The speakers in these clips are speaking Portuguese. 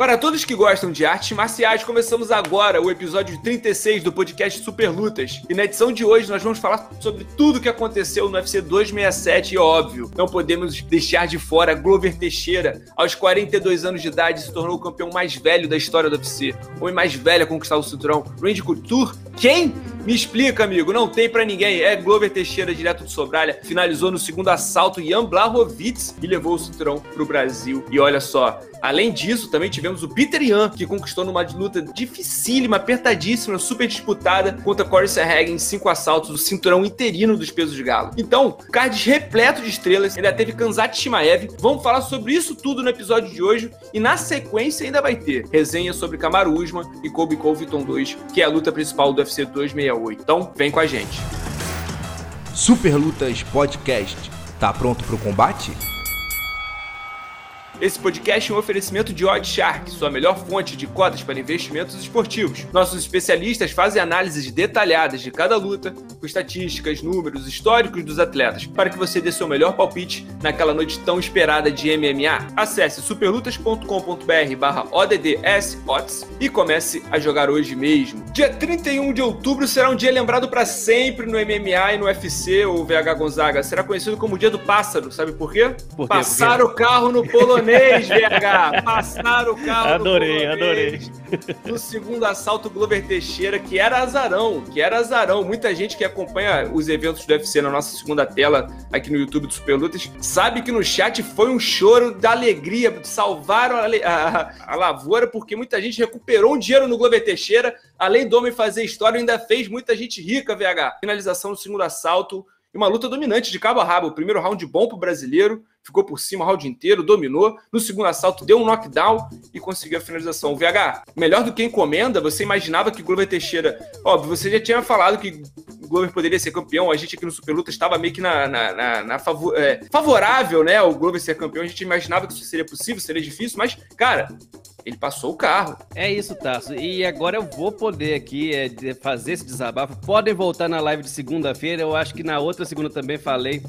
Para todos que gostam de artes marciais, começamos agora o episódio 36 do podcast Super Lutas. E na edição de hoje nós vamos falar sobre tudo o que aconteceu no UFC 267 e óbvio, não podemos deixar de fora Glover Teixeira. Aos 42 anos de idade se tornou o campeão mais velho da história do UFC. O homem mais velho a conquistar o cinturão. Randy Couture? Quem? Me explica, amigo. Não tem para ninguém. É Glover Teixeira, direto de Sobralha. Finalizou no segundo assalto Jan Blachowicz e levou o cinturão pro Brasil. E olha só, Além disso, também tivemos o Peter Yan, que conquistou numa luta dificílima, apertadíssima, super disputada contra Corey Serreg em cinco assaltos, o cinturão interino dos pesos de galo. Então, card repleto de estrelas, ainda teve Kanzat Shimaev. Vamos falar sobre isso tudo no episódio de hoje e na sequência ainda vai ter resenha sobre Kamaru Usman e Kobe Covington 2, que é a luta principal do UFC 268. Então, vem com a gente. Super Lutas Podcast. Tá pronto pro combate? Esse podcast é um oferecimento de Oddshark, sua melhor fonte de cotas para investimentos esportivos. Nossos especialistas fazem análises detalhadas de cada luta, com estatísticas, números, históricos dos atletas, para que você dê seu melhor palpite naquela noite tão esperada de MMA. Acesse superlutas.com.br barra ODDS odds e comece a jogar hoje mesmo. Dia 31 de outubro será um dia lembrado para sempre no MMA e no UFC, ou VH Gonzaga. Será conhecido como o Dia do Pássaro, sabe por quê? Por quê? Passar Por o carro no polonês polonês, VH. Passaram o carro Adorei, no adorei. No segundo assalto, Glover Teixeira, que era azarão, que era azarão. Muita gente que acompanha os eventos do UFC na nossa segunda tela aqui no YouTube do Super Lutas sabe que no chat foi um choro da alegria. Salvaram a, a, a lavoura porque muita gente recuperou um dinheiro no Glover Teixeira. Além do homem fazer história, ainda fez muita gente rica, VH. Finalização no segundo assalto e uma luta dominante de cabo a rabo. O primeiro round bom pro brasileiro, ficou por cima o round inteiro, dominou. No segundo assalto, deu um knockdown e conseguiu a finalização. O VH, melhor do que encomenda, você imaginava que Glover Teixeira. Óbvio, você já tinha falado que Glover poderia ser campeão. A gente aqui no Super Luta estava meio que na, na, na, na favor, é, favorável, né? O Glover ser campeão. A gente imaginava que isso seria possível, seria difícil, mas, cara, ele passou o carro. É isso, Tasso. E agora eu vou poder aqui é, fazer esse desabafo. Podem voltar na live de segunda-feira. Eu acho que na outra segunda também falei.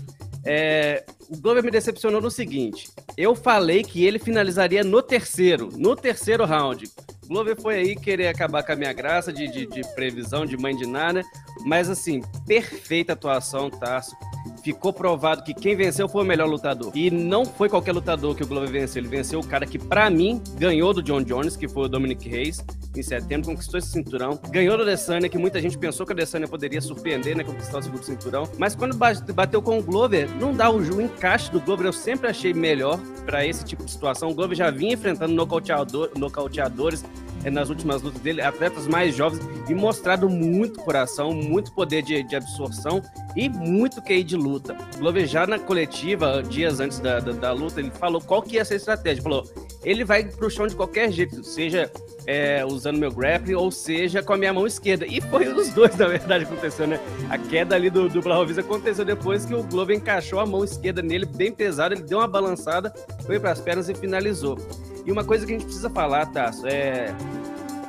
É, o Glover me decepcionou no seguinte: eu falei que ele finalizaria no terceiro, no terceiro round. O Glover foi aí querer acabar com a minha graça de, de, de previsão, de mãe de nada, mas assim, perfeita atuação, Tasso ficou provado que quem venceu foi o melhor lutador. E não foi qualquer lutador que o Glover venceu. Ele venceu o cara que, para mim, ganhou do John Jones, que foi o Dominic Reis, em setembro, conquistou esse cinturão. Ganhou do Adesanya, que muita gente pensou que o Adesanya poderia surpreender, né, conquistar o segundo cinturão. Mas quando bateu com o Glover, não dá o, o encaixe do Glover, eu sempre achei melhor para esse tipo de situação. O Glover já vinha enfrentando nocauteador, nocauteadores nas últimas lutas dele, atletas mais jovens e mostrado muito coração, muito poder de, de absorção e muito QI de luta. Glover já na coletiva, dias antes da, da, da, luta, ele falou qual que ia ser a estratégia. Falou, ele vai pro chão de qualquer jeito, seja é, usando meu grappling ou seja com a minha mão esquerda. E foi os dois, na verdade, aconteceu, né? A queda ali do, do Blahovic aconteceu depois que o Glover encaixou a mão esquerda nele bem pesada, ele deu uma balançada, foi para as pernas e finalizou. E uma coisa que a gente precisa falar, Tasso, é.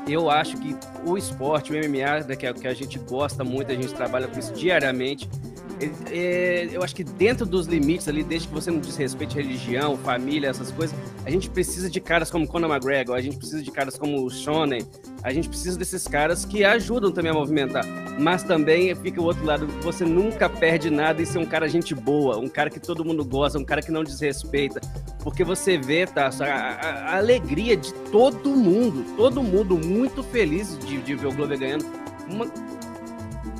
Eu acho que o esporte, o MMA, né, é, que a gente gosta muito, a gente trabalha com isso diariamente, é, eu acho que dentro dos limites ali, desde que você não desrespeite religião, família, essas coisas, a gente precisa de caras como Conor McGregor, a gente precisa de caras como o Shonen, a gente precisa desses caras que ajudam também a movimentar. Mas também fica o outro lado, você nunca perde nada em ser um cara gente boa, um cara que todo mundo gosta, um cara que não desrespeita. Porque você vê, tá, a, a, a alegria de todo mundo, todo mundo muito feliz de, de ver o Glover ganhando. Uma,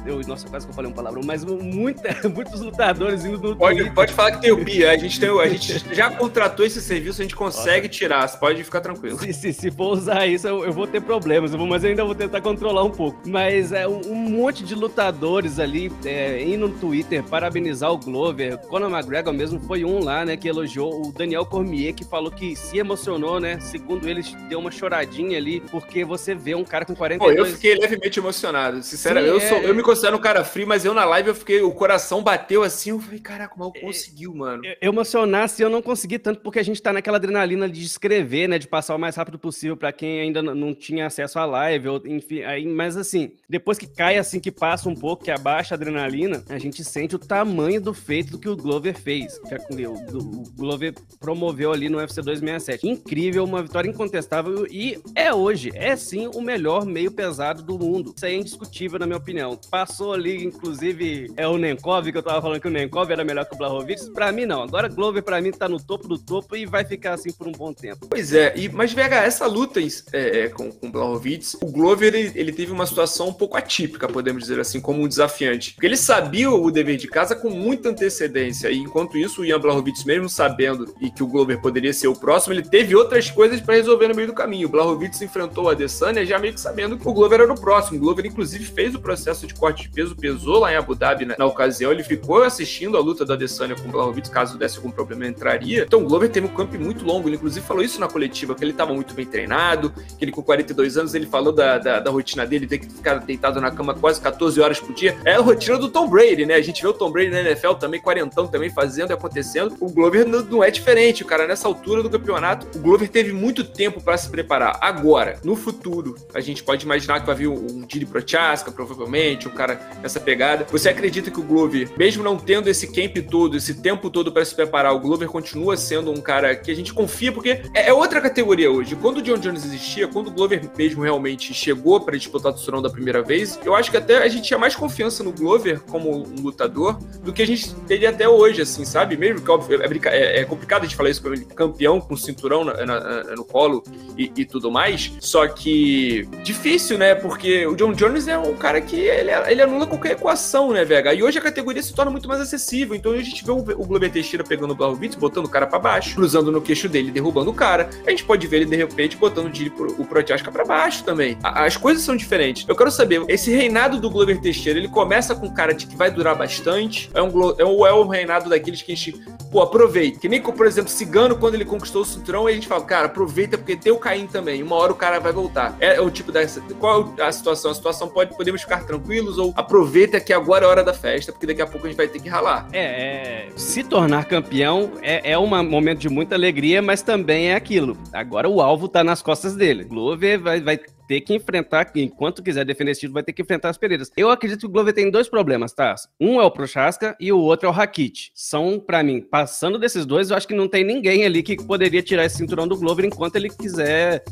eu, nossa, quase que eu falei um palavrão, mas muita, muitos lutadores indo no pode, Pode falar que tem o Pia, a gente, tem, a gente já contratou esse serviço, a gente consegue nossa. tirar, você pode ficar tranquilo. Se, se, se for usar isso, eu, eu, vou ter problemas, mas eu ainda vou tentar controlar um pouco. Mas é um, um monte de lutadores ali é, indo no Twitter parabenizar o Glover. Conor McGregor mesmo foi um lá, né, que elogiou o Daniel Cormier, que falou que se emocionou, né, segundo ele, deu uma choradinha ali, porque você vê um cara com 42... Pô, eu fiquei levemente emocionado, sinceramente, eu, é... sou, eu me considero um cara frio, mas eu na live eu fiquei, o coração bateu assim, eu falei, caraca, o maluco é, conseguiu, mano. Eu, eu emocionasse, eu não consegui tanto porque a gente tá naquela adrenalina de escrever, né, de passar o mais rápido possível para quem ainda não tinha acesso à live, ou, enfim, aí, mas assim, depois que cai assim, que passa um pouco, que abaixa a adrenalina, a gente sente o tamanho do feito do que o Glover fez, que o, o Glover promoveu ali no UFC 267. Incrível, uma vitória incontestável e é hoje, é sim o melhor meio pesado do mundo. Isso aí é indiscutível, na minha opinião. Passou ali, inclusive, é o Nenkov, que eu tava falando que o Nenkov era melhor que o Blahovic. Pra mim, não. Agora, Glover, pra mim, tá no topo do topo e vai ficar assim por um bom tempo. Pois é, e, mas, Vega, essa luta é, é, com, com o Blahovic, o Glover, ele, ele, teve uma situação um pouco atípica, podemos dizer assim, como um desafiante. Porque ele sabia o dever de casa com muita antecedência, e enquanto isso, o Ian Blahovic, mesmo sabendo e que o Glover poderia ser o próximo, ele teve outras coisas para resolver no meio do caminho. O Blahovic enfrentou a Adesanya já meio que sabendo que o Glover era o próximo. O Glover, inclusive, fez o processo de corte de peso, pesou lá em Abu Dhabi na, na ocasião, ele ficou assistindo a luta da Adesanya com o Blahovic, caso desse algum problema, entraria. Então o Glover teve um camp muito longo, ele inclusive falou isso na coletiva, que ele estava muito bem treinado, que ele com 42 anos, ele falou da, da, da rotina dele, ter que ficar deitado na cama quase 14 horas por dia. É a rotina do Tom Brady, né? A gente vê o Tom Brady na NFL também, quarentão também, fazendo e acontecendo. O Glover não, é diferente, cara, nessa altura do campeonato, o Glover teve muito tempo para se preparar. Agora, no futuro, a gente pode imaginar que vai vir um Didi Prochaska, provavelmente, um cara nessa pegada. Você acredita que o Glover, mesmo não tendo esse camp todo, esse tempo todo para se preparar, o Glover continua sendo um cara que a gente confia, porque é, é outra categoria hoje. Quando o John Jones existia, quando o Glover mesmo realmente chegou para disputar o cinturão da primeira vez, eu acho que até a gente tinha mais confiança no Glover como um lutador do que a gente teria até hoje, assim, sabe? Mesmo que óbvio, é, é, é complicado gente falar isso com ele campeão com cinturão na, na, no colo e, e, tudo mais, só que difícil, né? Porque o John Jones é um cara que ele, ele anula qualquer equação, né, Vega? E hoje a categoria se torna muito mais acessível. Então a gente vê o, Glover Teixeira pegando o Blachowicz, botando o cara para baixo, cruzando no queixo dele, derrubando o cara. A gente pode ver ele de repente botando o, o Prochaska para baixo também. As coisas são diferentes. Eu quero saber, esse reinado do Glover Teixeira, ele começa com um cara de que vai durar bastante? É um, é um, é um reinado daqueles que a gente, pô, aproveita. Que nem, por exemplo, Cigano, quando ele conquistou o cinturão, a gente fala, cara, aproveita porque tem o Caim também. Uma hora o cara vai voltar. É, é o tipo dessa. Qual a situação? A situação pode, podemos ficar tranquilos ou aproveita que agora é hora da festa, porque daqui a pouco a gente vai ter que ralar. É, é se tornar campeão é, é um momento de muita alegria, mas também é aquilo. Agora o alvo tá nas costas dele. Glover vai, vai ter que enfrentar, enquanto quiser defender esse título, vai ter que enfrentar as Pereiras. Eu acredito que o Glover tem dois problemas, tá? Um é o Prochaska e o outro é o Rakit. São, para mim, passando desses dois, eu acho que não tem ninguém ali que poderia tirar esse cinturão do Glover enquanto ele quiser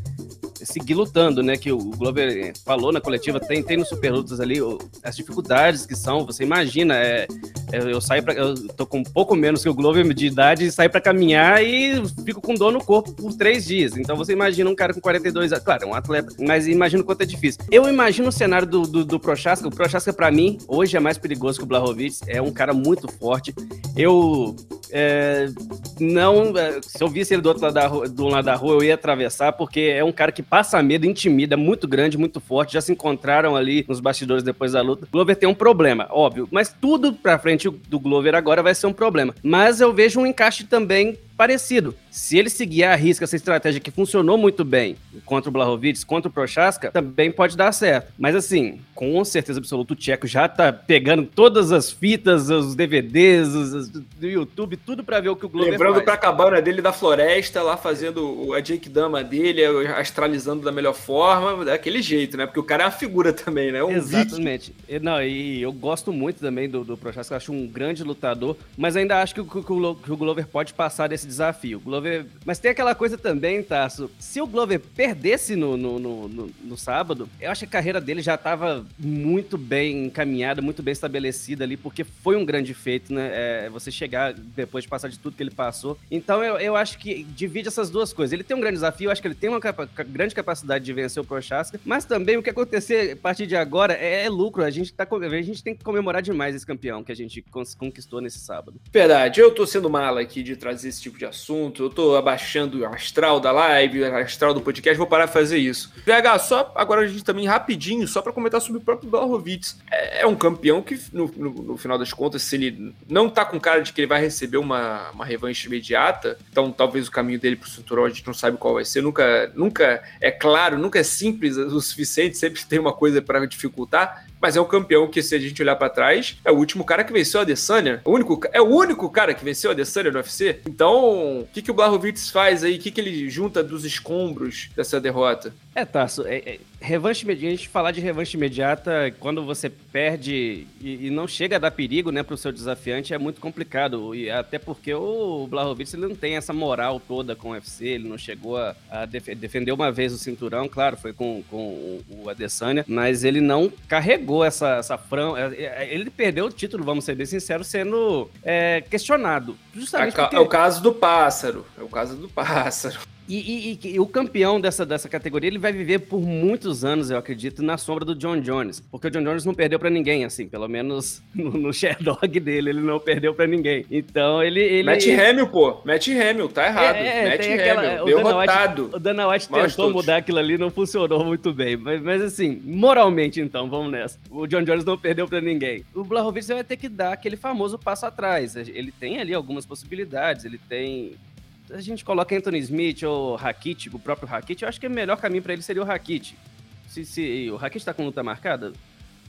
seguir lutando, né? Que o Glover falou na coletiva, tem, tem no Super Lutas ali as dificuldades que são, você imagina, é, é, eu saio para eu tô com um pouco menos que o Glover de idade e saio para caminhar e fico com dor no corpo por três dias. Então você imagina um cara com 42 anos, claro, é um atleta, mas imagina o quanto é difícil. Eu imagino o cenário do, do, do Prochaska, o Prochaska para mim, hoje é mais perigoso que o Blahovic, é um cara muito forte. Eu é, não, é, se eu visse ele do outro lado da, do lado da rua, eu ia atravessar, porque é um cara que passa medo, intimida, muito grande, muito forte. Já se encontraram ali nos bastidores depois da luta. O Glover tem um problema, óbvio, mas tudo pra frente do Glover agora vai ser um problema. Mas eu vejo um encaixe também parecido. Se ele seguir a risca essa estratégia que funcionou muito bem contra o Blahovic, contra o Prochaska, também pode dar certo. Mas assim, com certeza absoluta, o Tcheco já tá pegando todas as fitas, os DVDs os, do YouTube, tudo para ver o que o Glover Lembrando pra cabana dele da floresta, lá fazendo a Jake Dama dele, astralizando da melhor forma, daquele jeito, né? Porque o cara é uma figura também, né? Um Exatamente. E, não, e eu gosto muito também do, do Prochaska, acho um grande lutador, mas ainda acho que, que, que, o, que o Glover pode passar desse desafio. Glover... Mas tem aquela coisa também, Tasso. Se o Glover perdesse no, no, no, no, no sábado, eu acho que a carreira dele já estava muito bem encaminhada, muito bem estabelecida ali, porque foi um grande feito, né? É, você chegar depois de passar de tudo que ele passou. Então eu, eu acho que divide essas duas coisas. Ele tem um grande desafio, eu acho que ele tem uma capa grande capacidade de vencer o Prochaska, mas também o que acontecer a partir de agora é, é lucro. A gente, tá, a gente tem que comemorar demais esse campeão que a gente conquistou nesse sábado. Verdade, eu tô sendo mala aqui de trazer esse tipo de assunto, eu tô abaixando o astral da live, o astral do podcast, vou parar de fazer isso. VH, só agora a gente também rapidinho, só para comentar sobre o próprio Blachowicz. É, é um campeão que, no, no, no, final das contas, se ele não tá com cara de que ele vai receber uma, uma revanche imediata, então talvez o caminho dele pro cinturão a gente não sabe qual vai ser, nunca, nunca é claro, nunca é simples o suficiente, sempre tem uma coisa para dificultar mas é um campeão que, se a gente olhar para trás, é o último cara que venceu a Adesanya. O único, é o único cara que venceu a Adesanya no UFC. Então, o que, que o Blachowicz faz aí? O que, que ele junta dos escombros dessa derrota? É, Tasso, é, é, revanche imediata, a gente falar de revanche imediata quando você perde e, e não chega a dar perigo né, para o seu desafiante é muito complicado. E até porque o Blachowicz não tem essa moral toda com o UFC, ele não chegou a, a def defender uma vez o cinturão, claro, foi com, com o, o Adesanya, mas ele não carregou essa, essa fran... É, é, ele perdeu o título, vamos ser bem sinceros, sendo é, questionado. Justamente porque... é o caso do pássaro, é o caso do pássaro. E, e, e, o campeão dessa, dessa categoria, ele vai viver por muitos anos, eu acredito, na sombra do John Jones. Porque o John Jones não perdeu para ninguém, assim, pelo menos no, no Sherdog dele, ele não perdeu para ninguém. Então, ele... ele Matt Hamill, pô. Matt Hamill, tá errado. É, Matt Hamill, derrotado. White, o Dana White tentou todos. mudar aquilo ali, não funcionou muito bem. Mas, mas, assim, moralmente, então, vamos nessa. O John Jones não perdeu para ninguém. O Blachowicz vai ter que dar aquele famoso passo atrás. Ele tem ali algumas possibilidades, ele tem a gente coloca Anthony Smith ou Rakit, o próprio Rakit, eu acho que o melhor caminho para ele seria o Rakit. Se, se o Rakit está com luta marcada?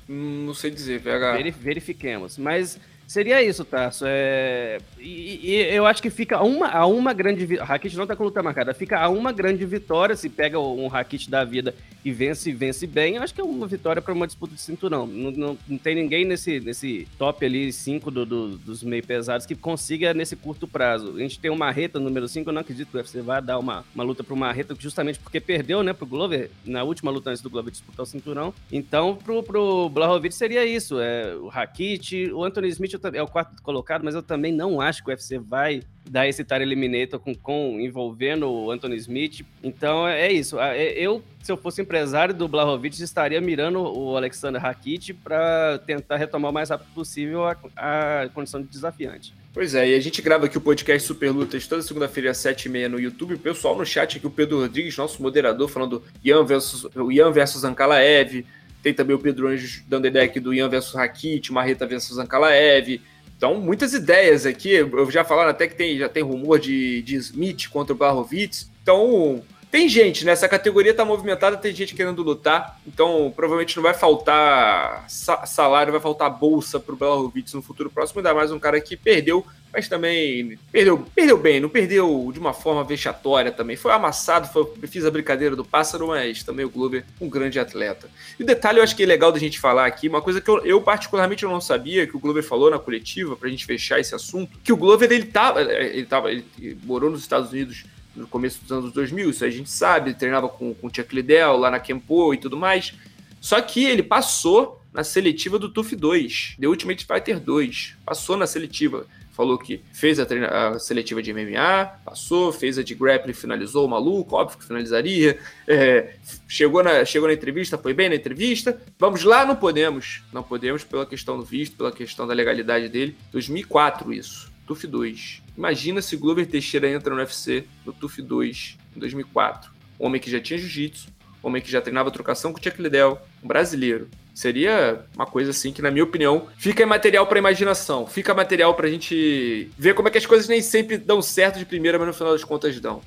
Hum, não sei dizer, VH. verifiquemos. Mas Seria isso, Tarso. É... E, e, eu acho que fica a uma, a uma grande. vitória. Rakit não tá com luta marcada. Fica a uma grande vitória se pega um Rakit da vida e vence vence bem. Eu acho que é uma vitória para uma disputa de cinturão. Não, não, não, tem ninguém nesse, nesse top ali, cinco do, do, dos meio pesados, que consiga nesse curto prazo. A gente tem o Marreta, número 5. Eu não acredito que o UFC vai dar uma, uma luta pro Marreta, justamente porque perdeu, né, pro Glover, na última luta antes do Glover disputar o cinturão. Então, pro, pro Blahovic seria isso. É, o Rakit, o Anthony Smith é o quarto colocado, mas eu também não acho que o UFC vai dar esse Tire Eliminator com, com envolvendo o Anthony Smith. Então é isso. É, eu, se eu fosse empresário do Blahovic, estaria mirando o Alexander Rakit para tentar retomar o mais rápido possível a, a, condição de desafiante. Pois é, e a gente grava aqui o podcast Super Lutas toda segunda-feira às 7h30 no YouTube. Pessoal no chat aqui, o Pedro Rodrigues, nosso moderador, falando Ian versus, Ian versus Ankalaev. Tem também o Pedro Anjos dando ideia aqui do Ian versus Rakit, Marreta versus Ankalaev. Então, muitas ideias aqui. Eu já falaram até que tem, já tem rumor de, de Smith contra o Barrovitz. Então, tem gente, né? categoria tá movimentada, tem gente querendo lutar. Então, provavelmente não vai faltar salário, vai faltar bolsa pro Blachowicz no futuro próximo. Ainda mais um cara que perdeu, mas também perdeu, perdeu bem, não perdeu de uma forma vexatória também. Foi amassado, foi, fiz a brincadeira do pássaro, mas também o Glover, um grande atleta. E o detalhe eu acho que é legal da gente falar aqui, uma coisa que eu, eu particularmente eu não sabia, que o Glover falou na coletiva, pra gente fechar esse assunto, que o Glover, ele tava, ele tava, ele morou nos Estados Unidos no começo dos anos 2000, isso a gente sabe, treinava com, com o Chuck Liddell lá na Kempo e tudo mais. Só que ele passou na seletiva do TUF 2, The Ultimate Fighter 2, passou na seletiva. Falou que fez a, treina, a seletiva de MMA, passou, fez a de grappling, finalizou o maluco, óbvio que finalizaria. É, chegou, na, chegou na entrevista, foi bem na entrevista. Vamos lá, não podemos. Não podemos pela questão do visto, pela questão da legalidade dele. 2004 isso, TUF 2. Imagina se Glover Teixeira entra no UFC no TUF 2 em 2004. Homem que já tinha jiu-jitsu, homem que já treinava trocação com o Chuck Liddell, um brasileiro. Seria uma coisa assim que, na minha opinião, fica material para imaginação, fica material para a gente ver como é que as coisas nem sempre dão certo de primeira, mas no final das contas dão.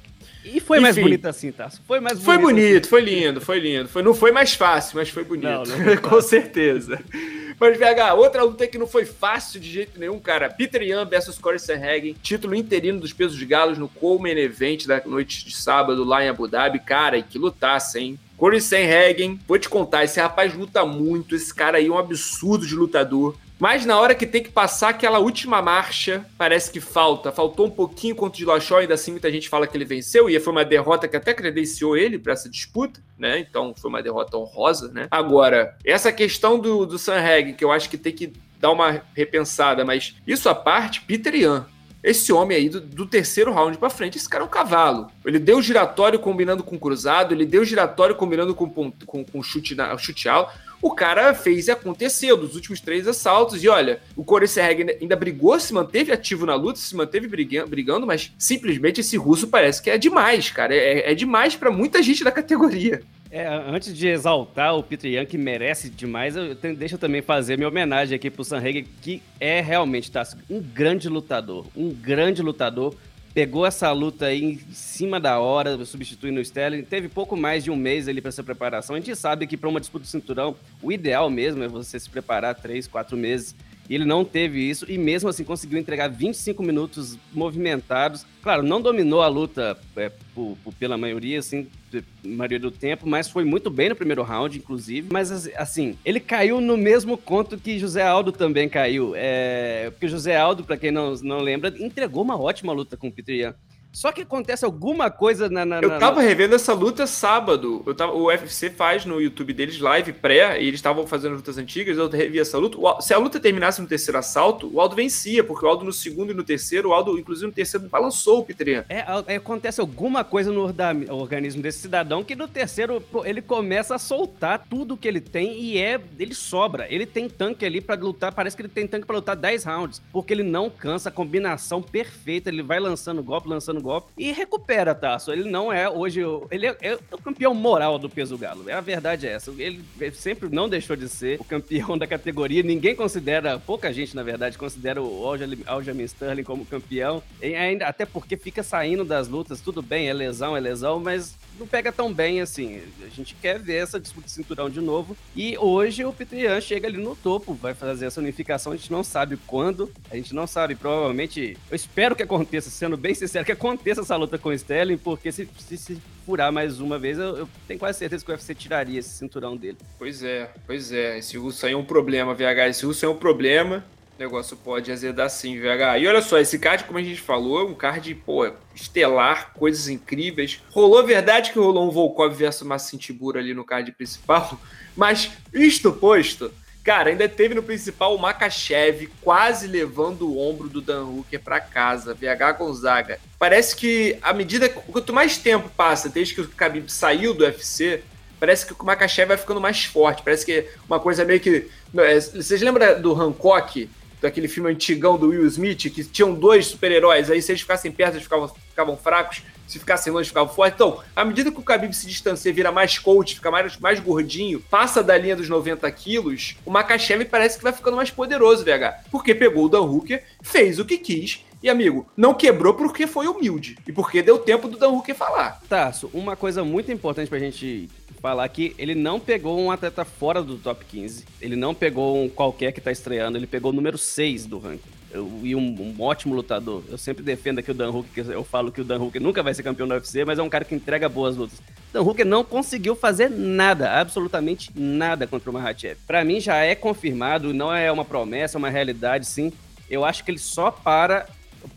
E foi Enfim, mais bonito assim, tá? Foi mais bonito. Foi bonito, assim. foi lindo, foi lindo. Foi, não foi mais fácil, mas foi bonito. Não, não foi com certeza. Mas, VH, outra luta que não foi fácil de jeito nenhum, cara. Peter Yan versus Corey Sanhagen, título interino dos pesos de galos no Coleman Event da noite de sábado lá em Abu Dhabi. Cara, e que lutaça, hein? Corey Sanhagen, vou te contar, esse rapaz luta muito, esse cara aí é um absurdo de lutador. Mas na hora que tem que passar aquela última marcha, parece que falta. Faltou um pouquinho contra o Dillashaw, ainda assim muita gente fala que ele venceu, e foi uma derrota que até credenciou ele para essa disputa, né? Então foi uma derrota honrosa, né? Agora, essa questão do, do Sanreg, que eu acho que tem que dar uma repensada, mas isso à parte, Peter Ian, esse homem aí do, do terceiro round para frente, esse cara é um cavalo. Ele deu giratório combinando com cruzado, ele deu giratório combinando com, com, com chute, na, chute alto. O cara fez e aconteceu dos últimos três assaltos. E olha, o Corey Serreg ainda, brigou, se manteve ativo na luta, se manteve brigando, brigando mas simplesmente esse russo parece que é demais, cara. É, é demais para muita gente da categoria. É, antes de exaltar o Peter Young, que merece demais, eu tenho, deixa eu também fazer minha homenagem aqui pro Sanreg, que é realmente tá, um grande lutador. Um grande lutador. pegou essa luta aí em cima da hora, substituindo o Sterling. Teve pouco mais de um mês ali para essa preparação. A gente sabe que para uma disputa de cinturão, o ideal mesmo é você se preparar três, quatro meses. E ele não teve isso e mesmo assim conseguiu entregar 25 minutos movimentados. Claro, não dominou a luta é, por, por, pela maioria, assim, maioria do tempo, mas foi muito bem no primeiro round, inclusive. Mas assim, ele caiu no mesmo conto que José Aldo também caiu. É, porque José Aldo, para quem não, não lembra, entregou uma ótima luta com o Peter. Só que acontece alguma coisa na. na eu tava na... revendo essa luta sábado. Eu tava, o UFC faz no YouTube deles live pré, e eles estavam fazendo lutas antigas. Eu revi essa luta. O, se a luta terminasse no terceiro assalto, o Aldo vencia, porque o Aldo no segundo e no terceiro, o Aldo, inclusive no terceiro, balançou o Peter é, é, acontece alguma coisa no organismo desse cidadão que no terceiro ele começa a soltar tudo que ele tem e é. Ele sobra. Ele tem tanque ali para lutar. Parece que ele tem tanque para lutar 10 rounds, porque ele não cansa, a combinação perfeita. Ele vai lançando golpe, lançando golpe e recupera, Tasso. Ele não é hoje. Ele é, é, o campeão moral do peso galo. A verdade é essa. Ele sempre não deixou de ser o campeão da categoria. Ninguém considera, pouca gente, na verdade, considera o Aljamain Sterling como campeão. E ainda, até porque fica saindo das lutas. Tudo bem, é lesão, é lesão, mas não pega tão bem assim. A gente quer ver essa disputa de cinturão de novo. E hoje o Peter chega ali no topo, vai fazer essa unificação. A gente não sabe quando, a gente não sabe. Provavelmente, eu espero que aconteça, sendo bem sincero, que aconteça essa luta com o Sterling, porque se, se, se furar mais uma vez, eu, eu, tenho quase certeza que o UFC tiraria esse cinturão dele. Pois é, pois é. Esse russo aí é um problema, VH. Esse russo é um problema. O negócio pode azedar sim, VH. E olha só, esse card, como a gente falou, é um card, pô, estelar, coisas incríveis. Rolou verdade que rolou um Volkov versus Massim Tibura ali no card principal, mas isto posto, cara, ainda teve no principal o Makachev quase levando o ombro do Dan Hooker para casa, VH Gonzaga. Parece que à medida quanto mais tempo passa desde que o Khabib saiu do UFC, parece que o Makachev vai ficando mais forte. Parece que uma coisa meio que. É, vocês lembram do Hancock? daquele filme antigão do Will Smith, que tinham dois super-heróis, aí se eles ficassem perto, eles ficavam, ficavam fracos, se ficassem longe, ficavam fortes. Então, à medida que o Khabib se distancia, vira mais coach, fica mais, mais gordinho, passa da linha dos 90 quilos, o Makachev parece que vai ficando mais poderoso, VH. Porque pegou o Dan Hooker, fez o que quis, e, amigo, não quebrou porque foi humilde. E porque deu tempo do Dan Hooker falar. Tasso, uma coisa muito importante pra gente falar que ele não pegou um atleta fora do top 15. Ele não pegou um qualquer que tá estreando, ele pegou o número 6 do ranking. E um, um, ótimo lutador. Eu sempre defendo aqui o Dan Hooker, eu falo que o Dan Hooker nunca vai ser campeão do UFC, mas é um cara que entrega boas lutas. Dan Hooker não conseguiu fazer nada, absolutamente nada contra o Mahachev. Para mim já é confirmado, não é uma promessa, é uma realidade, sim. Eu acho que ele só para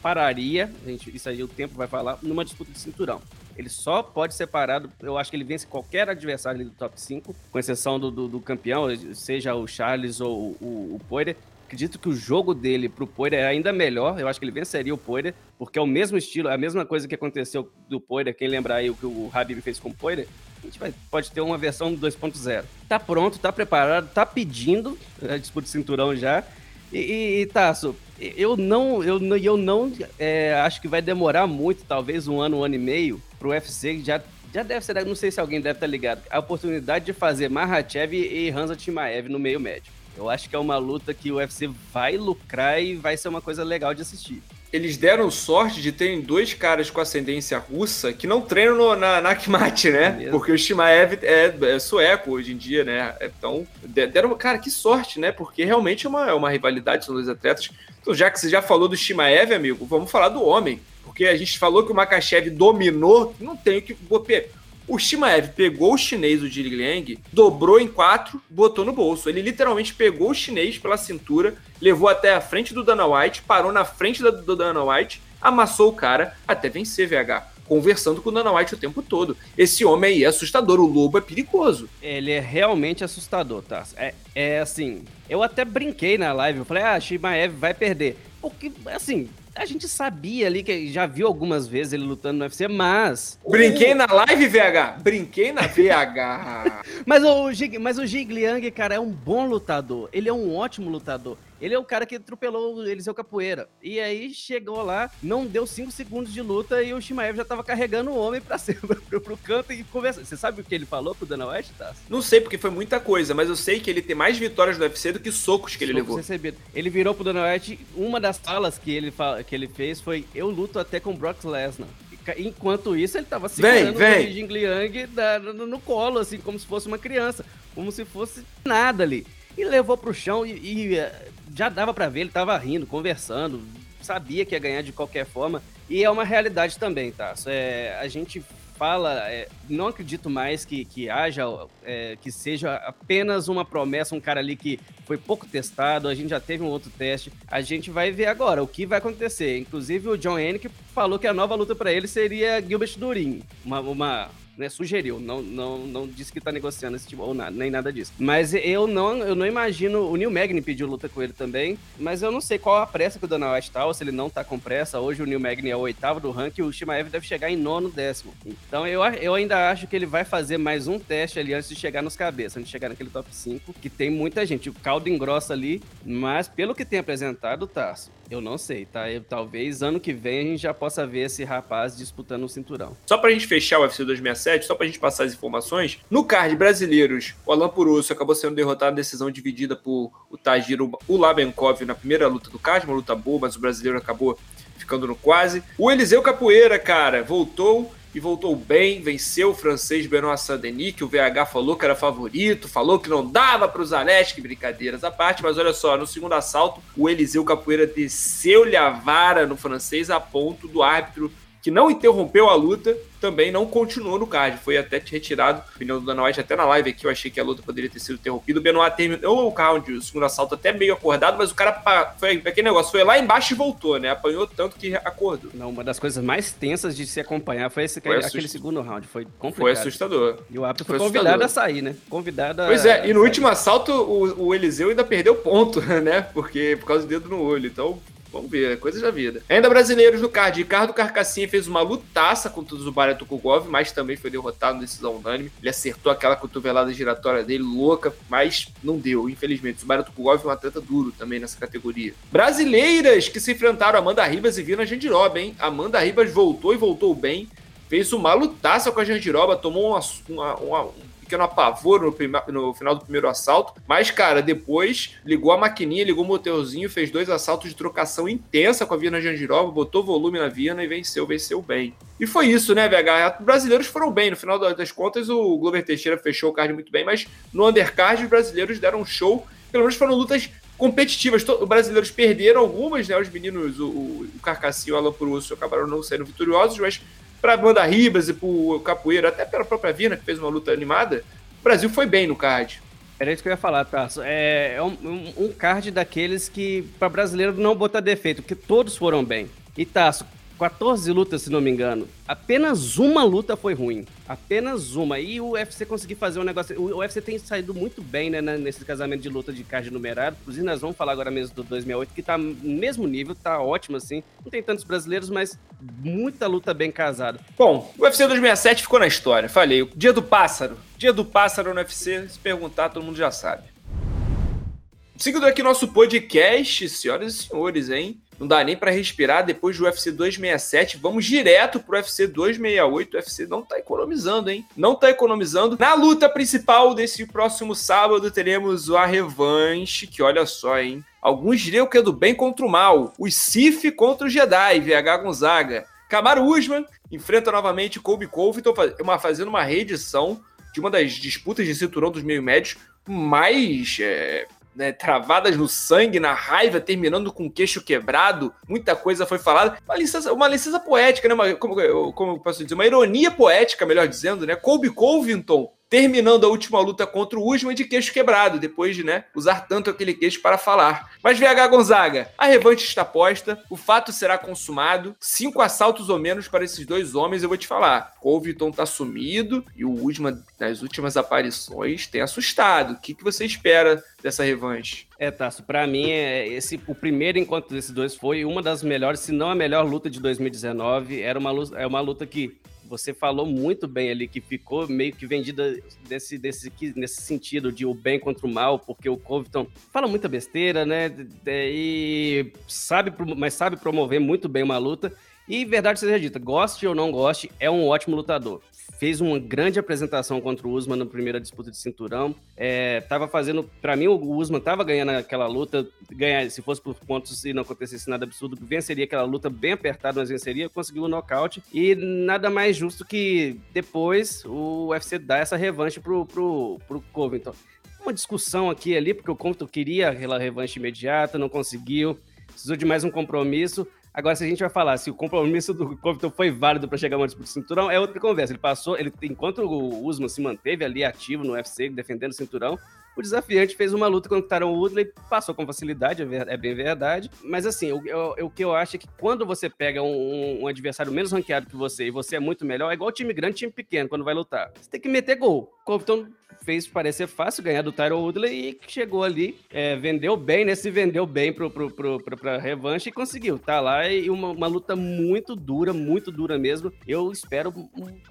pararia, gente, isso aí o tempo vai falar, numa disputa de cinturão. Ele só pode ser parado. Eu acho que ele vence qualquer adversário do top 5, com exceção do, do, do campeão, seja o Charles ou o, o Poirier. Acredito que o jogo dele pro Poirier é ainda melhor. Eu acho que ele venceria o Poirier, porque é o mesmo estilo, é a mesma coisa que aconteceu do Poirier. Quem lembrar aí o que o Habib fez com o Poirier, a gente vai, pode ter uma versão 2.0. Tá pronto, tá preparado, tá pedindo a disputa de cinturão já. E, e, e Tasso, eu não, eu, eu não é, acho que vai demorar muito, talvez um ano, um ano e meio, pro UFC já já deve ser, não sei se alguém deve estar ligado, a oportunidade de fazer Mahachev e Hansa Timaev no meio médio. Eu acho que é uma luta que o UFC vai lucrar e vai ser uma coisa legal de assistir eles deram sorte de terem dois caras com ascendência russa que não treinam no, na, na Akmat, né? É Porque o Shimaev é, é, sueco hoje em dia, né? Então, deram, cara, que sorte, né? Porque realmente é uma, é uma rivalidade, são dois atletas. Então, já que você já falou do Shimaev, amigo, vamos falar do homem. Porque a gente falou que o Makachev dominou, não tem o que. O Shimaev pegou o chinês, o Jiri Liang, dobrou em quatro, botou no bolso. Ele literalmente pegou o chinês pela cintura, levou até a frente do Dana White, parou na frente do Dana White, amassou o cara até vencer VH conversando com o Dana White o tempo todo. Esse homem aí é assustador, o lobo é perigoso. Ele é realmente assustador, tá? É, é assim, eu até brinquei na live, eu falei, ah, Shimaev vai perder. Porque, assim, a gente sabia ali que já viu algumas vezes ele lutando no UFC, mas. Brinquei na live, VH! Brinquei na VH! mas o, mas o Jigliang, cara, é um bom lutador. Ele é um ótimo lutador. Ele é o cara que atropelou o Eliseu Capoeira. E aí chegou lá, não deu cinco segundos de luta e o Shimaev já tava carregando o homem pra cima, pro canto e conversando. Você sabe o que ele falou pro Dana White, tá? Não sei, porque foi muita coisa, mas eu sei que ele tem mais vitórias no UFC do que socos que ele socos levou. Recebido. Ele virou pro Dana White, uma das falas que ele, que ele fez foi: Eu luto até com Brock Lesnar. Enquanto isso, ele tava segurando vem, vem. o Jing Liang no, no colo, assim, como se fosse uma criança. Como se fosse nada ali. E levou pro chão e, e eh, já dava para ver, ele tava rindo, conversando, sabia que ia ganhar de qualquer forma. E é uma realidade também, tá? É, a gente fala, é, não acredito mais que, que haja, é, que seja apenas uma promessa, um cara ali que foi pouco testado, a gente já teve um outro teste, a gente vai ver agora o que vai acontecer. Inclusive o John Hennick falou que a nova luta para ele seria Gilbert Durin, uma, uma né, sugeriu, não, não, não disse que tá negociando esse tipo, ou nada, nem nada disso. Mas eu não, eu não imagino, o Neil Magny pediu luta com ele também, mas eu não sei qual a pressa que o Dana White tá, ou se ele não tá com pressa. Hoje o Neil Magny é o oitavo do ranking, o Shimaev deve chegar em nono, décimo. Então eu, eu ainda acho que ele vai fazer mais um teste ali antes de chegar nos cabeças, antes de chegar naquele top 5, que tem muita gente. O caldo engrossa ali, mas pelo que tem apresentado, Tarso, eu não sei, tá? Eu, talvez ano que vem a gente já possa ver esse rapaz disputando o cinturão. Só pra gente fechar o UFC 267, só pra gente passar as informações, no card brasileiros, o Alan Purusso acabou sendo derrotado na decisão dividida por o Tajiro Ulabenkov na primeira luta do card, uma luta boa, mas o brasileiro acabou ficando no quase. O Eliseu Capoeira, cara, voltou e voltou bem, venceu o francês Benoit Saint-Denis, que o VH falou que era favorito, falou que não dava para os Zaleski, brincadeiras à parte, mas olha só, no segundo assalto, o Eliseu Capoeira desceu-lhe a vara no francês a ponto do árbitro que não interrompeu a luta, também não continuou no card. Foi até retirado. O opinião do Dana White, até na live aqui, eu achei que a luta poderia ter sido interrompida. O Benoit terminou o round, o segundo assalto, até meio acordado, mas o cara foi aquele negócio, foi lá embaixo e voltou, né? Apanhou tanto que acordou. Não, uma das coisas mais tensas de se acompanhar foi, esse, foi aquele segundo round. Foi complicado. Foi assustador. E o árbitro foi, foi convidado a sair, né? Convidado a. Pois é, e no último assalto, o, o Eliseu ainda perdeu ponto, né? Porque por causa do dedo no olho. Então, Vamos ver, é coisa da vida. Ainda brasileiros no card. Ricardo Carcassinha fez uma lutaça contra o Zubaira Tukugov, mas também foi derrotado na decisão unânime. Ele acertou aquela cotovelada giratória dele, louca, mas não deu, infelizmente. O Zubaira Tukugov é um atleta duro também nessa categoria. Brasileiras que se enfrentaram Amanda Ribas e Vina Jandiroba, hein? Amanda Ribas voltou e voltou bem. Fez uma lutaça com a Jandiroba, tomou uma, uma, uma, pequeno apavoro no, prima, no final do primeiro assalto. Mas, cara, depois ligou a maquininha, ligou o motorzinho, fez dois assaltos de trocação intensa com a Viana Jandiroba, botou volume na Viana e venceu, venceu bem. E foi isso, né, VH? Os brasileiros foram bem. No final das contas, o Glover Teixeira fechou o card muito bem, mas no undercard os brasileiros deram um show. Pelo menos foram lutas competitivas. Os brasileiros perderam algumas, né? Os meninos, o, o Carcassi e o Alan Prusso acabaram não sendo vitoriosos, mas para a banda Ribas e para o Capoeira, até pela própria Vina, que fez uma luta animada, o Brasil foi bem no card. Era isso que eu ia falar, Tarso. É, é um, um, card daqueles que, para brasileiro, não botar defeito, porque todos foram bem. E Tarso, 14 lutas, se não me engano. Apenas uma luta foi ruim. Apenas uma. E o UFC conseguiu fazer um negócio. O UFC tem saído muito bem, né, nesse casamento de luta de card numerado. Inclusive, nós vamos falar agora mesmo do 268, que tá no mesmo nível, tá ótimo assim. Não tem tantos brasileiros, mas muita luta bem casada. Bom, o UFC 267 ficou na história. Falei, dia do pássaro. Dia do pássaro no UFC, se perguntar, todo mundo já sabe. Seguindo aqui nosso podcast, senhoras e senhores, hein? Não dá nem para respirar depois do UFC 267. Vamos direto pro UFC 268. O UFC não tá economizando, hein? Não tá economizando. Na luta principal desse próximo sábado teremos a revanche, que olha só, hein? Alguns diriam que é do bem contra o mal. O Sif contra o Jedi, VH Gonzaga. Camaro Usman enfrenta novamente Colby Covington, fazendo uma reedição de uma das disputas de cinturão dos meio médios mais é, né, travadas no sangue, na raiva, terminando com o queixo quebrado, muita coisa foi falada. Uma licença, uma licença poética, né? Uma, como, como posso dizer? Uma ironia poética, melhor dizendo, né? Colby Covington terminando a última luta contra o Usman de queixo quebrado, depois de né, usar tanto aquele queixo para falar. Mas VH Gonzaga, a revanche está posta, o fato será consumado, cinco assaltos ou menos para esses dois homens, eu vou te falar. Colviton tá sumido e o Usman, nas últimas aparições, tem assustado. O que, que você espera dessa revanche? É, Tasso, pra mim, é, esse, o primeiro encontro desses dois foi uma das melhores, se não a melhor luta de 2019. Era uma, é uma luta que você falou muito bem ali que ficou meio que vendida desse, desse, nesse sentido de o bem contra o mal, porque o Covington fala muita besteira, né? E sabe, mas sabe promover muito bem uma luta. E verdade seja dita, goste ou não goste, é um ótimo lutador fez uma grande apresentação contra o Usman na primeira disputa de cinturão. É, tava fazendo, para mim, o Usman tava ganhando aquela luta, ganhar, se fosse por pontos e não acontecesse nada absurdo, venceria aquela luta bem apertada, mas venceria, conseguiu o nocaute. E nada mais justo que depois o UFC dar essa revanche pro, pro, pro Covington. Uma discussão aqui ali, porque o Covington queria aquela revanche imediata, não conseguiu, precisou de mais um compromisso. Agora, se a gente vai falar se o compromisso do Covington foi válido para chegar uma disputa de cinturão, é outra conversa. Ele passou, ele, enquanto o Usman se manteve ali ativo no UFC, defendendo o cinturão, o desafiante fez uma luta contra o Taron Woodley, passou com facilidade, é, é bem verdade. Mas assim, o, o, o, que eu acho é que quando você pega um, um, adversário menos ranqueado que você e você é muito melhor, é igual time grande time pequeno quando vai lutar. Você tem que meter gol. Covington fez parecer fácil ganhar do Tyron Woodley e chegou ali, é, vendeu bem, né? Se vendeu bem pro, pro, pro, pro, pra revanche e conseguiu. Tá lá e uma, uma luta muito dura, muito dura mesmo. Eu espero.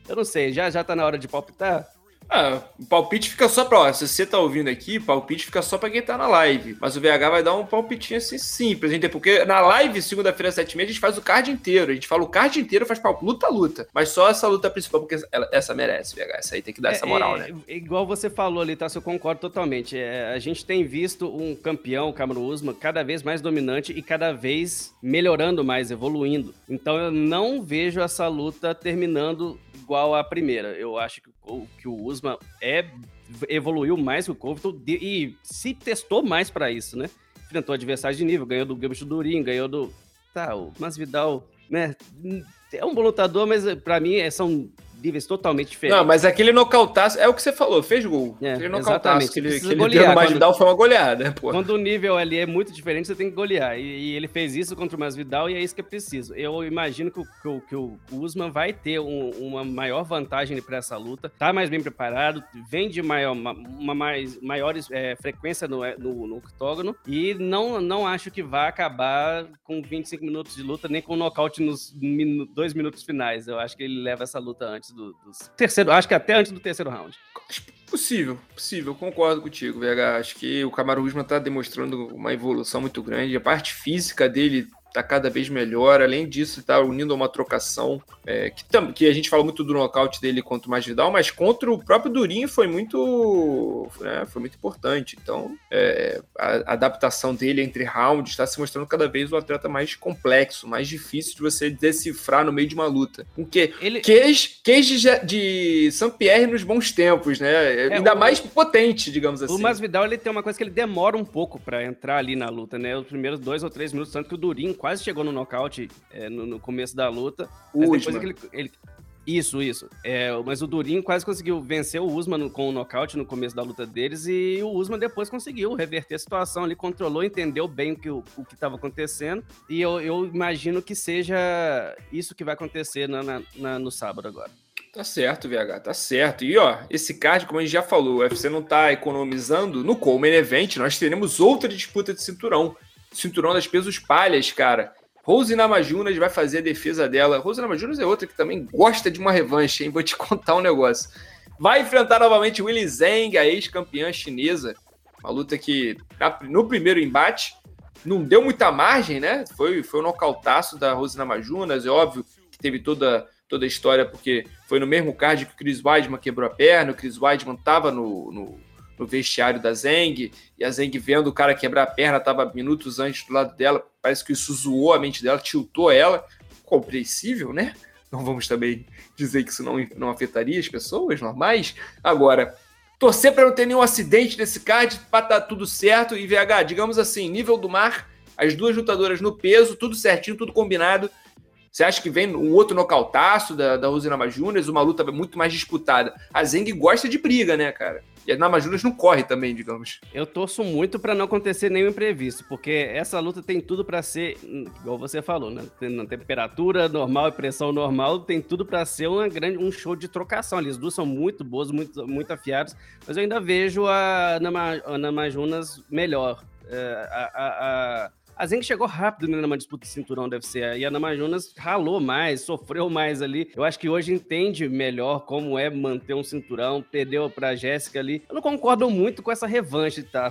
Eu não sei, já, já tá na hora de palpitar? Ah, o palpite fica só pra. Ó, se você tá ouvindo aqui, palpite fica só pra quem tá na live. Mas o VH vai dar um palpitinho assim simples, gente, porque na live, segunda-feira, sete e meia, a gente faz o card inteiro. A gente fala o card inteiro, faz palpite, luta, luta. Mas só essa luta principal, porque ela, essa merece, VH. Essa aí tem que dar é, essa moral, é, né? Igual você falou ali, tá? Eu concordo totalmente. É, a gente tem visto um campeão, o Cameron Usman, cada vez mais dominante e cada vez melhorando mais, evoluindo. Então eu não vejo essa luta terminando igual à primeira. Eu acho que o, que o Usman é, evoluiu mais que o Covington e se testou mais para isso, né? Enfrentou adversários de nível, ganhou do Gilbert Durin, ganhou do. Tá, o Masvidal, né? É um bom lutador, mas para mim é, são níveis totalmente diferentes. Não, mas aquele nocautaço, é o que você falou, fez gol. É, aquele nocautaço que ele, que ele deu no Masvidal quando, foi uma goleada, pô. Quando o nível ali é muito diferente, você tem que golear. E, e, ele fez isso contra o Masvidal e é isso que é preciso. Eu imagino que o, que o, que o Usman vai ter um, uma maior vantagem para essa luta, tá mais bem preparado, vem de maior, uma, uma mais, maiores é, frequência no, no, no octógono e não, não acho que vai acabar com 25 minutos de luta, nem com nocaute nos dois minutos finais. Eu acho que ele leva essa luta antes do, dos terceiro, acho que até antes do terceiro round. Possível, possível, concordo contigo, VH. Acho que o Camaro Usman está demonstrando uma evolução muito grande. A parte física dele tá cada vez melhor. Além disso, tá unindo a uma trocação é, que, que a gente fala muito do nocaute dele contra o Masvidal, mas contra o próprio Durinho foi muito, né, foi muito importante. Então, é, a, adaptação dele entre rounds está se mostrando cada vez um atleta mais complexo, mais difícil de você decifrar no meio de uma luta. Um que, ele... queijo, de, de Saint-Pierre nos bons tempos, né? É, Ainda o, mais potente, digamos assim. O Masvidal ele tem uma coisa que ele demora um pouco para entrar ali na luta, né? Os primeiros dois ou três minutos, tanto que o Durinho quase chegou no nocaute é, no, no, começo da luta. É ele, ele, Isso, isso. É, mas o Durinho quase conseguiu vencer o Usman com o nocaute no começo da luta deles e o Usman depois conseguiu reverter a situação. Ele controlou, entendeu bem o que o, o estava acontecendo e eu, eu, imagino que seja isso que vai acontecer na, na, na, no sábado agora. Tá certo, VH, tá certo. E ó, esse card, como a gente já falou, o UFC não tá economizando. No Coleman Event, nós teremos outra disputa de cinturão cinturão das pesos palhas, cara. Rose Namajunas vai fazer a defesa dela. Rose Namajunas é outra que também gosta de uma revanche, hein? Vou te contar um negócio. Vai enfrentar novamente Willy Zhang, a ex-campeã chinesa. Uma luta que, no primeiro embate, não deu muita margem, né? Foi, foi um nocautaço da Rose Namajunas. É óbvio que teve toda, toda a história, porque foi no mesmo card que o Chris Weidman quebrou a perna. O Chris Weidman estava no, no no vestiário da Zeng, e a Zeng vendo o cara quebrar a perna, estava minutos antes do lado dela, parece que isso zoou a mente dela, tiltou ela, compreensível, né? Não vamos também dizer que isso não, não afetaria as pessoas normais. Agora, torcer para não ter nenhum acidente nesse card, para estar tá tudo certo, e VH, digamos assim, nível do mar, as duas lutadoras no peso, tudo certinho, tudo combinado, você acha que vem um outro nocautaço da, da Rosina Majunas, uma luta muito mais disputada? A Zeng gosta de briga, né, cara? E a Namajunas não corre também, digamos. Eu torço muito para não acontecer nenhum imprevisto, porque essa luta tem tudo para ser, igual você falou, né? Na temperatura normal e pressão normal, tem tudo para ser uma grande, um show de trocação. Eles duas são muito boas, muito, muito afiados, mas eu ainda vejo a Namajunas melhor. É, a, a, a A Zeng chegou rápido né, numa disputa de cinturão, deve ser. E a Namajunas ralou mais, sofreu mais ali. Eu acho que hoje entende melhor como é manter um cinturão. Perdeu pra Jéssica ali. Eu não concordo muito com essa revanche, tá?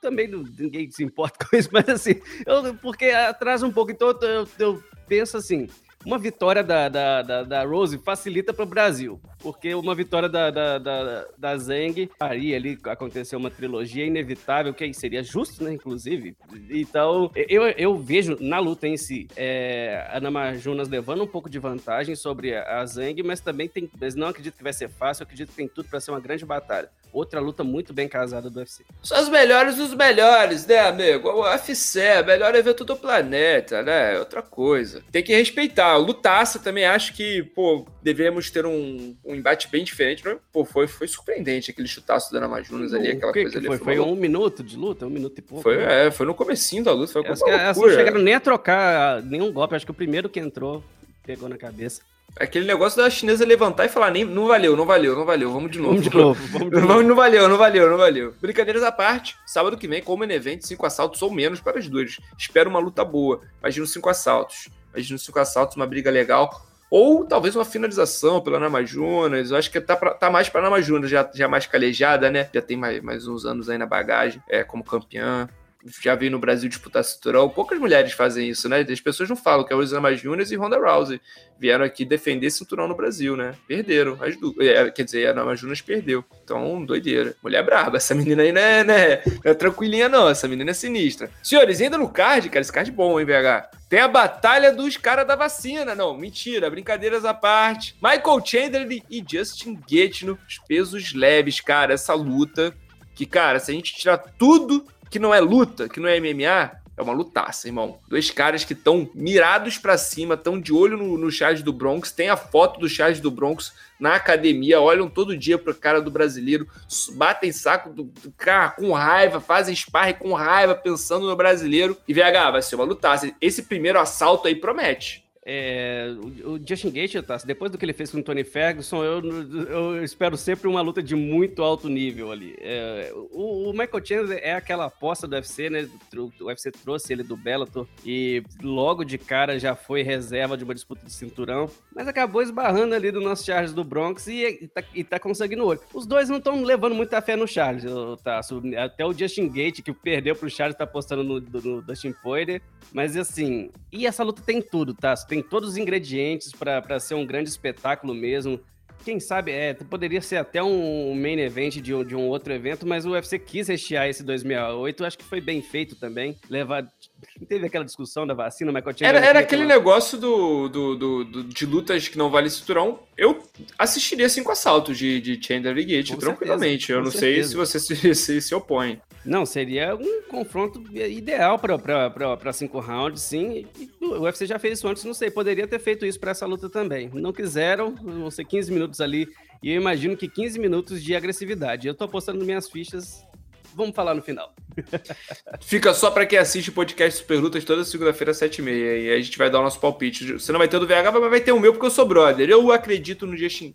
Também não, ninguém se importa com isso, mas assim, eu, porque atrasa um pouco. Então eu, eu penso assim: uma vitória da, da, da, da Rose facilita para o Brasil, porque uma vitória da, da, da, da Zeng faria ali acontecer uma trilogia inevitável, que seria justo, né, inclusive. Então, eu, eu vejo na luta em si é, a Namajunas levando um pouco de vantagem sobre a Zeng, mas também tem, mas não acredito que vai ser fácil, acredito que tem tudo para ser uma grande batalha. Outra luta muito bem casada do UFC. São os melhores dos melhores, né, amigo? O UFC é o melhor evento do planeta, né? Outra coisa. Tem que respeitar. O Lutaça também acho que, pô, devemos ter um, um embate bem diferente. Né? Pô, foi, foi surpreendente aquele chutaço da Namajunas ali, aquela que coisa que ali. Foi, foi um minuto de luta, um minuto e pouco. Foi, né? é, foi no comecinho da luta, foi uma loucura. Elas não chegaram nem a trocar nenhum golpe. Acho que o primeiro que entrou pegou na cabeça. Aquele negócio da chinesa levantar e falar, nem, não valeu, não valeu, não valeu, vamos de novo. Vamos de novo, vamos de novo. não valeu, não valeu, não valeu. Brincadeiras à parte, sábado que vem, como evento, cinco assaltos ou menos para as duas. Espero uma luta boa. Imagina cinco assaltos. Imagina cinco assaltos, uma briga legal. Ou talvez uma finalização pela Namajunas. Eu acho que tá, pra, tá mais para Namajunas, já, já mais calejada, né? Já tem mais, mais uns anos aí na bagagem, é, como campeã já veio no Brasil disputar cinturão. Poucas mulheres fazem isso, né? As pessoas não falam que é Rosana Júnior e Ronda Rousey vieram aqui defender cinturão no Brasil, né? Perderam. As du... É, quer dizer, a Nama Júnior perdeu. Então, doideira. Mulher braba. Essa menina aí não é, né? não é tranquilinha, não. Essa menina é sinistra. Senhores, ainda no card, cara, esse card é bom, hein, VH? Tem a batalha dos caras da vacina. Não, mentira. Brincadeiras à parte. Michael Chandler e Justin Gaethje nos pesos leves, cara. Essa luta que, cara, se a gente tirar tudo que não é luta, que não é MMA, é uma lutaça, irmão. Dois caras que estão mirados para cima, estão de olho no, no Charles do Bronx, tem a foto do Charles do Bronx na academia, olham todo dia pro cara do brasileiro, batem saco do, do cara com raiva, fazem sparring com raiva, pensando no brasileiro. E VH, vai ser uma lutaça. Esse primeiro assalto aí promete. É, o, Justin Gaethje, tá, depois do que ele fez com o Tony Ferguson, eu, eu espero sempre uma luta de muito alto nível ali. É, o, o, Michael Chandler é aquela aposta do UFC, né? O UFC trouxe ele do Bellator e logo de cara já foi reserva de uma disputa de cinturão, mas acabou esbarrando ali do nosso Charles do Bronx e, e, tá, e tá ouro. Os dois não estão levando muita fé no Charles, tá? Até o Justin Gaethje, que perdeu pro Charles, tá apostando no, no, no Dustin Poirier, mas assim, e essa luta tem tudo, tá? tem todos os ingredientes para ser um grande espetáculo mesmo. Quem sabe, é, poderia ser até um main event de um, de um outro evento, mas o UFC quis rechear esse 2008, acho que foi bem feito também. Levar. Teve aquela discussão da vacina, mas Era, era aquele negócio do, do, do, do, de lutas que não vale cinturão. Eu assistiria cinco assaltos de, de Chandler e Gate, tranquilamente. Certeza, Eu não certeza. sei se você se, se, se opõe. Não, seria um confronto ideal para cinco rounds, sim. o UFC já fez isso antes, não sei, poderia ter feito isso para essa luta também. Não quiseram, vão ser 15 minutos ali. E eu imagino que 15 minutos de agressividade. Eu tô apostando minhas fichas. Vamos falar no final. Fica só para quem assiste o podcast Super Lutas toda segunda-feira às 7h30. E a gente vai dar o nosso palpite. Você não vai ter o do VH, mas vai ter o meu porque eu sou brother. Eu acredito no Justin.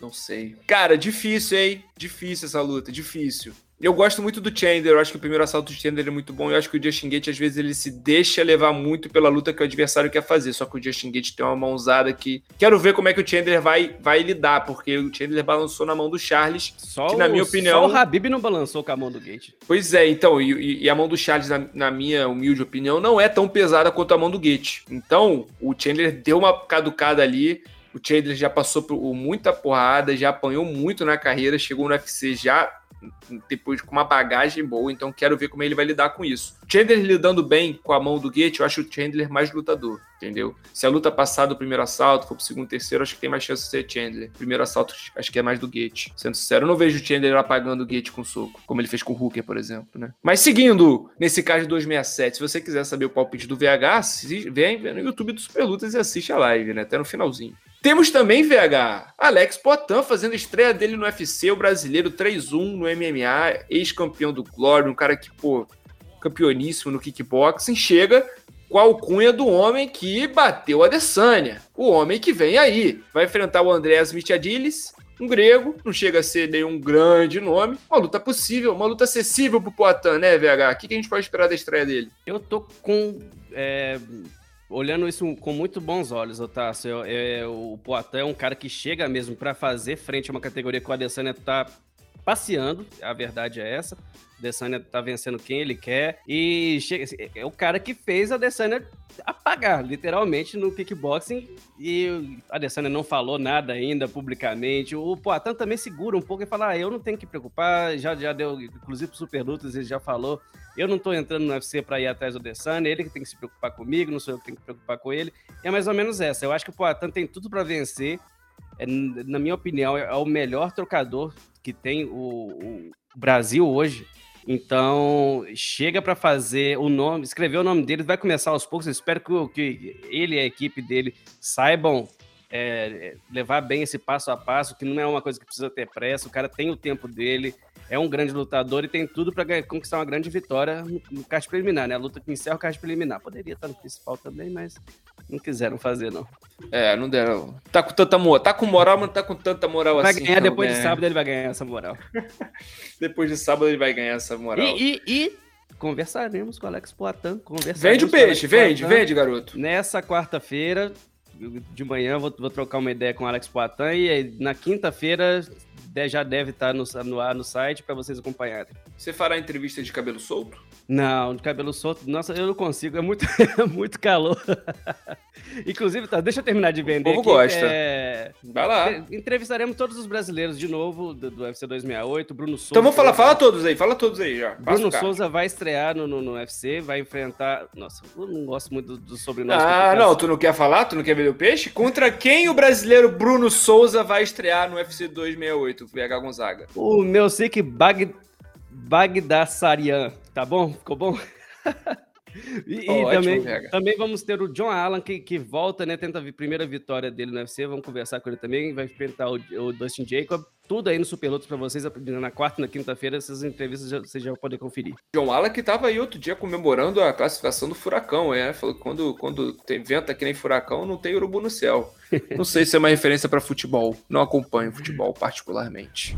Não sei. Cara, difícil, hein? Difícil essa luta, difícil. Eu gosto muito do Chandler, eu acho que o primeiro assalto do Chandler é muito bom. Eu acho que o Justin Gate, às vezes, ele se deixa levar muito pela luta que o adversário quer fazer. Só que o Justin Gate tem uma mãozada que. Quero ver como é que o Chandler vai, vai lidar, porque o Chandler balançou na mão do Charles. Só que, na minha opinião. Só o Habib não balançou com a mão do Gate. Pois é, então, e, e a mão do Charles, na, na, minha humilde opinião, não é tão pesada quanto a mão do Gate. Então, o Chandler deu uma caducada ali. O Chandler já passou por muita porrada, já apanhou muito na carreira, chegou no UFC já depois com uma bagagem boa, então quero ver como ele vai lidar com isso. Chandler lidando bem com a mão do Gate, eu acho o Chandler mais lutador, entendeu? Se a luta passar do primeiro assalto, for pro segundo, terceiro, acho que tem mais chance de ser Chandler. Primeiro assalto, acho que é mais do Gate. Sendo sincero, eu não vejo o Chandler apagando o Gate com soco, como ele fez com o Hooker, por exemplo, né? Mas seguindo nesse caso de 267, se você quiser saber o palpite do VH, vem no YouTube do Super Lutas e assiste a live, né? Até no finalzinho. Temos também, VH, Alex Potan fazendo estreia dele no UFC, o brasileiro 3-1 no MMA, ex-campeão do Glory, um cara que, pô, campeoníssimo no kickboxing, chega com a alcunha do homem que bateu a Adesanya, o homem que vem aí. Vai enfrentar o André Smith Adilis, um grego, não chega a ser nenhum grande nome. Uma luta possível, uma luta acessível pro Poitin, né, VH? O que, que a gente pode esperar da estreia dele? Eu tô com. É, olhando isso com muito bons olhos, Otávio. É, o Poitin é um cara que chega mesmo para fazer frente a uma categoria que o Adesanya tá passeando, a verdade é essa. Adesanya tá vencendo quem ele quer e assim, é o cara que fez a Adesanya apagar, literalmente, no kickboxing e a Adesanya não falou nada ainda publicamente. O Poatan também segura um pouco e fala, ah, eu não tenho que preocupar, já, já deu, inclusive pro Super Lutas ele já falou, eu não tô entrando no UFC para ir atrás do Adesanya, ele que tem que se preocupar comigo, não sou eu que tenho que preocupar com ele. E é mais ou menos essa, eu acho que o Poatan tem tudo para vencer, é, na minha opinião, é o melhor trocador que tem o, o Brasil hoje. Então, chega para fazer o nome, escrever o nome dele, vai começar aos poucos. Espero que, que ele e a equipe dele saibam é, levar bem esse passo a passo, que não é uma coisa que precisa ter pressa. O cara tem o tempo dele, é um grande lutador e tem tudo para conquistar uma grande vitória no, card preliminar, né? A luta que encerra o card preliminar. Poderia estar no principal também, mas não quiseram fazer, não. É, não deram. Tá com tanta moral. Tá com moral, mas não tá com tanta moral vai assim. Vai ganhar depois né? de sábado, ele vai ganhar essa moral. depois de sábado, ele vai ganhar essa moral. E, e, e conversaremos com o Alex Poitin. Vende o peixe, vende, vende, garoto. Nessa quarta-feira, de manhã, vou, vou trocar uma ideia com o Alex Poitin. E na quinta-feira, já deve estar no, no ar no site para vocês acompanharem. Você fará entrevista de cabelo solto? Não, de cabelo solto, nossa, eu não consigo, é muito, é muito calor. Inclusive, tá, deixa eu terminar de vender. O povo aqui, gosta. É... Vai lá. Entrevistaremos todos os brasileiros de novo do, do UFC 268, Bruno Souza. Então vamos falar, fala todos aí, fala todos aí já. Bruno Souza vai estrear no, no, no, UFC, vai enfrentar. Nossa, eu não gosto muito do, do sobrenome. Ah, não, tu não quer falar? Tu não quer ver o peixe? Contra quem o brasileiro Bruno Souza vai estrear no UFC 268, VH Gonzaga? O meu Sik Bag Bagdassarian, tá bom? Ficou bom? e, oh, e também, também vamos ter o John Allen, que, que volta, né? Tenta a primeira vitória dele no UFC. Vamos conversar com ele também. Vai enfrentar o, o Dustin Jacob. Tudo aí no Super Lutas pra vocês. Na quarta e na quinta-feira, essas entrevistas já, vocês já vão poder conferir. John Allen que tava aí outro dia comemorando a classificação do Furacão, é? Falou que quando, quando tem vento aqui nem Furacão, não tem urubu no céu. Não sei se é uma referência para futebol. Não acompanho futebol particularmente.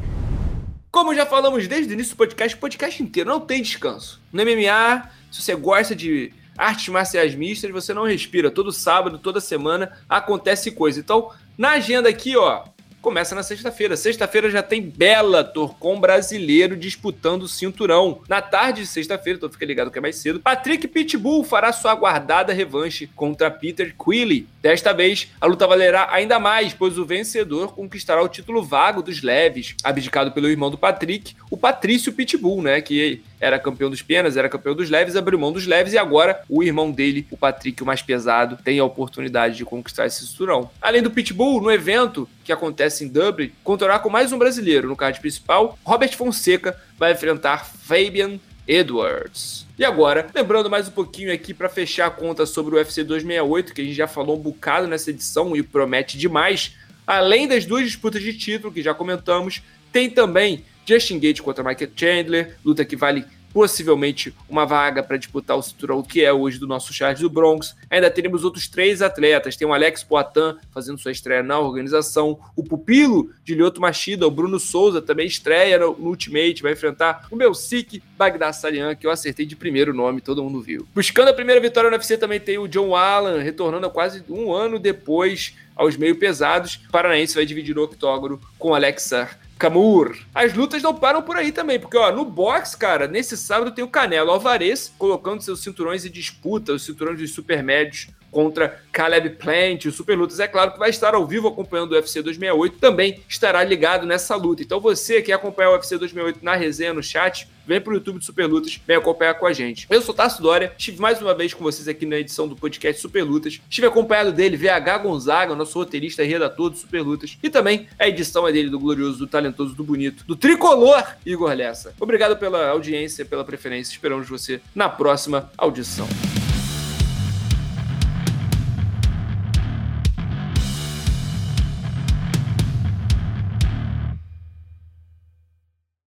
Como já falamos desde o início do podcast, o podcast inteiro não tem descanso. No MMA, se você gosta de artes marciais mistas, você não respira. Todo sábado, toda semana acontece coisa. Então, na agenda aqui, ó, começa na sexta-feira. Sexta-feira já tem Bellator com brasileiro disputando o cinturão. Na tarde de sexta-feira, então fica ligado que é mais cedo, Patrick Pitbull fará sua aguardada revanche contra Peter Quilly. Desta vez, a luta valerá ainda mais, pois o vencedor conquistará o título vago dos leves, abdicado pelo irmão do Patrick, o Patrício Pitbull, né, que era campeão dos penas, era campeão dos leves, abriu mão dos leves e agora o irmão dele, o Patrick, o mais pesado, tem a oportunidade de conquistar esse cinturão. Além do Pitbull, no evento que acontece em Dublin, contará com mais um brasileiro no card principal. Robert Fonseca vai enfrentar Fabian Edwards. E agora, lembrando mais um pouquinho aqui para fechar a conta sobre o UFC 268, que a gente já falou um bocado nessa edição e promete demais. Além das duas disputas de título que já comentamos, tem também Justin Gate contra Michael Chandler, luta que vale possivelmente uma vaga para disputar o cinturão que é hoje do nosso Charles do Bronx. Ainda teremos outros três atletas. Tem o Alex Poitin fazendo sua estreia na organização, o pupilo de Lyoto Machida, o Bruno Souza também estreia no, Ultimate, vai enfrentar o meu Sik Bagdassarian, que eu acertei de primeiro nome, todo mundo viu. Buscando a primeira vitória no UFC também tem o John Allen, retornando quase um ano depois aos meio pesados. O Paranaense vai dividir o octógono com Alexa Camur. As lutas não param por aí também, porque ó, no box, cara, nesse sábado tem o Canelo Alvarez colocando seus cinturões em disputa, os cinturões dos supermédios contra Caleb Plant, o Super Lutas. É claro que vai estar ao vivo acompanhando o UFC 268, também estará ligado nessa luta. Então você que quer acompanhar o UFC 268 na resenha, no chat, vem pro YouTube do Super Lutas, vem acompanhar com a gente. Eu sou Tasso Dória, estive mais uma vez com vocês aqui na edição do podcast Super Lutas. Estive acompanhado dele, VH Gonzaga, nosso roteirista e redator do Super Lutas. E também a edição é dele, do glorioso, do talentoso, do bonito, do tricolor Igor Lessa. Obrigado pela audiência, pela preferência. Esperamos você na próxima audição.